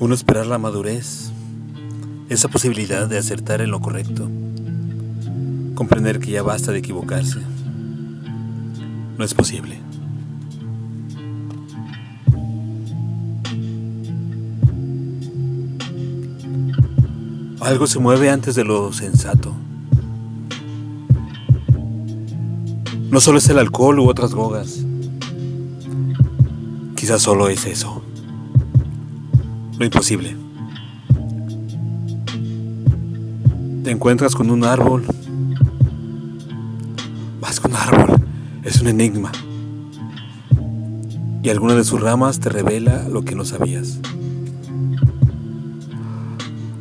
Uno esperar la madurez, esa posibilidad de acertar en lo correcto, comprender que ya basta de equivocarse. No es posible. Algo se mueve antes de lo sensato. No solo es el alcohol u otras drogas. Quizás solo es eso. Lo imposible. Te encuentras con un árbol. Más que un árbol, es un enigma. Y alguna de sus ramas te revela lo que no sabías.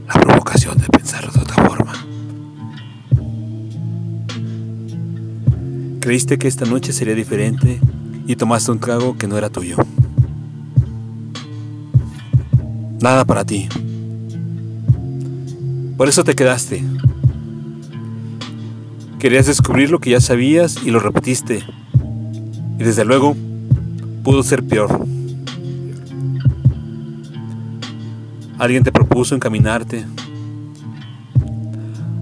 La provocación de pensarlo de otra forma. Creíste que esta noche sería diferente y tomaste un trago que no era tuyo. Nada para ti. Por eso te quedaste. Querías descubrir lo que ya sabías y lo repetiste. Y desde luego, pudo ser peor. Alguien te propuso encaminarte.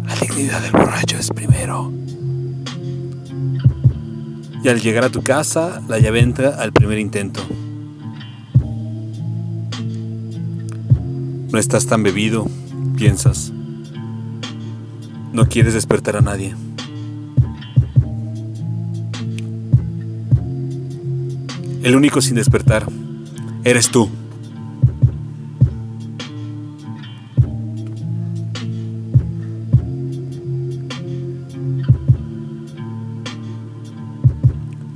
La dignidad del borracho es primero. Y al llegar a tu casa, la llave entra al primer intento. No estás tan bebido, piensas. No quieres despertar a nadie. El único sin despertar eres tú.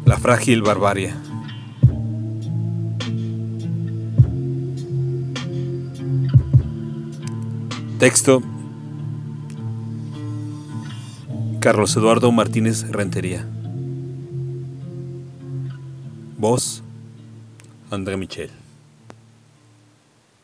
La frágil barbarie. Texto Carlos Eduardo Martínez Rentería. Voz André Michel.